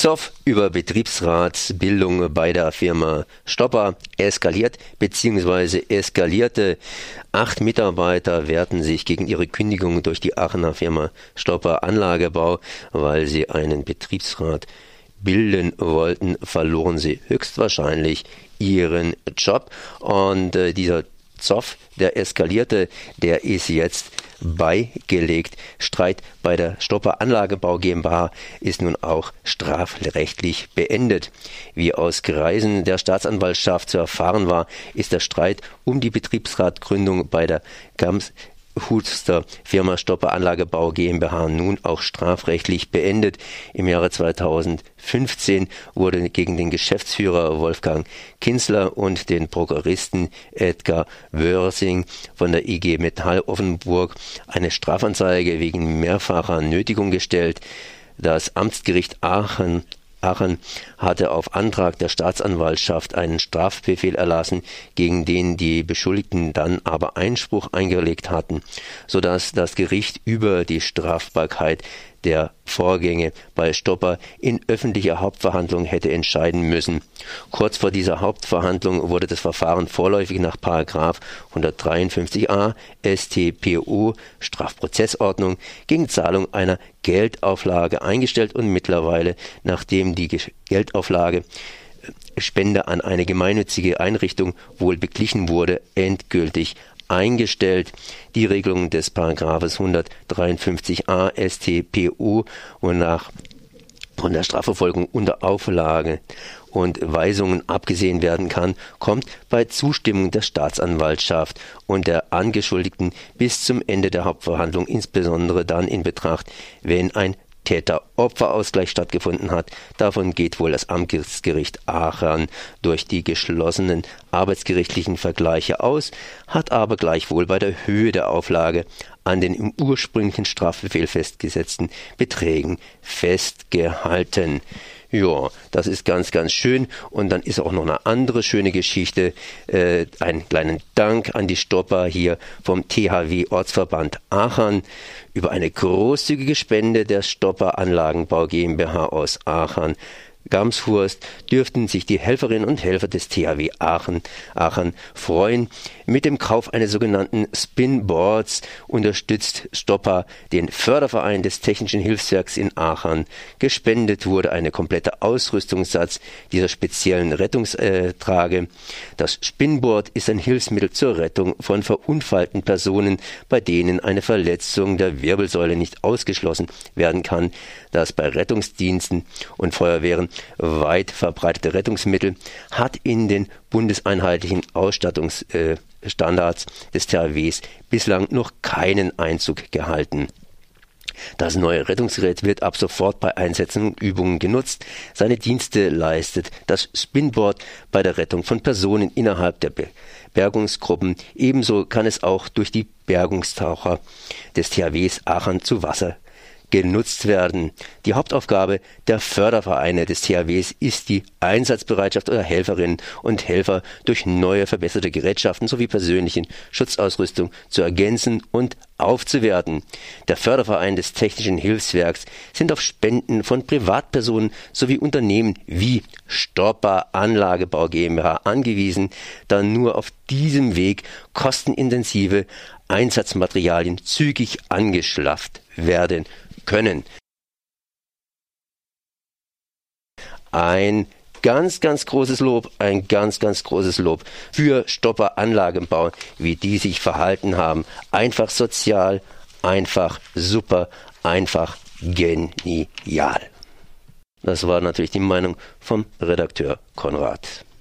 Zoff über Betriebsratsbildung bei der Firma Stopper eskaliert bzw. eskalierte. Acht Mitarbeiter wehrten sich gegen ihre Kündigung durch die Aachener Firma Stopper Anlagebau, weil sie einen Betriebsrat bilden wollten, verloren sie höchstwahrscheinlich ihren Job. Und äh, dieser Zoff, der eskalierte, der ist jetzt beigelegt. Streit bei der Stopper Anlagebau GmbH ist nun auch strafrechtlich beendet. Wie aus Kreisen der Staatsanwaltschaft zu erfahren war, ist der Streit um die Betriebsratgründung bei der GAMS Huster Firma Stopper Anlagebau GmbH nun auch strafrechtlich beendet. Im Jahre 2015 wurde gegen den Geschäftsführer Wolfgang Kinsler und den Prokuristen Edgar Wörsing von der IG Metall Offenburg eine Strafanzeige wegen mehrfacher Nötigung gestellt. Das Amtsgericht Aachen Aachen hatte auf Antrag der Staatsanwaltschaft einen Strafbefehl erlassen, gegen den die Beschuldigten dann aber Einspruch eingelegt hatten, so dass das Gericht über die Strafbarkeit der Vorgänge bei Stopper in öffentlicher Hauptverhandlung hätte entscheiden müssen. Kurz vor dieser Hauptverhandlung wurde das Verfahren vorläufig nach 153a StPO Strafprozessordnung gegen Zahlung einer Geldauflage eingestellt und mittlerweile, nachdem die Geldauflage äh, Spende an eine gemeinnützige Einrichtung wohl beglichen wurde, endgültig eingestellt. Die Regelung des Paragraphes 153a StPU, wonach von der Strafverfolgung unter Auflage und Weisungen abgesehen werden kann, kommt bei Zustimmung der Staatsanwaltschaft und der Angeschuldigten bis zum Ende der Hauptverhandlung insbesondere dann in Betracht, wenn ein Täter-Opfer-Ausgleich stattgefunden hat. Davon geht wohl das Amtsgericht Aachen durch die geschlossenen arbeitsgerichtlichen Vergleiche aus, hat aber gleichwohl bei der Höhe der Auflage an den im ursprünglichen Strafbefehl festgesetzten Beträgen festgehalten. Ja, das ist ganz, ganz schön. Und dann ist auch noch eine andere schöne Geschichte. Äh, einen kleinen Dank an die Stopper hier vom THW Ortsverband Aachen über eine großzügige Spende der Stopper Anlagenbau GmbH aus Aachen Gamshurst dürften sich die Helferinnen und Helfer des THW Aachen, Aachen freuen. Mit dem Kauf eines sogenannten Spinboards unterstützt Stopper den Förderverein des Technischen Hilfswerks in Aachen. Gespendet wurde eine komplette Ausrüstungssatz dieser speziellen Rettungstrage. Das Spinboard ist ein Hilfsmittel zur Rettung von verunfallten Personen, bei denen eine Verletzung der Wirbelsäule nicht ausgeschlossen werden kann, das bei Rettungsdiensten und Feuerwehren weit verbreitete Rettungsmittel hat in den bundeseinheitlichen Ausstattungsstandards des THWs bislang noch keinen Einzug gehalten. Das neue Rettungsgerät wird ab sofort bei Einsätzen und Übungen genutzt. Seine Dienste leistet das Spinboard bei der Rettung von Personen innerhalb der Bergungsgruppen. Ebenso kann es auch durch die Bergungstaucher des THWs Aachen zu Wasser genutzt werden. Die Hauptaufgabe der Fördervereine des THWs ist die Einsatzbereitschaft der Helferinnen und Helfer durch neue verbesserte Gerätschaften sowie persönlichen Schutzausrüstung zu ergänzen und aufzuwerten. Der Förderverein des Technischen Hilfswerks sind auf Spenden von Privatpersonen sowie Unternehmen wie Stopper Anlagebau GmbH angewiesen, da nur auf diesem Weg kostenintensive Einsatzmaterialien zügig angeschafft werden können. Ein ganz, ganz großes Lob, ein ganz, ganz großes Lob für Stopper Anlagenbau, wie die sich verhalten haben. Einfach sozial, einfach super, einfach genial. Das war natürlich die Meinung vom Redakteur Konrad.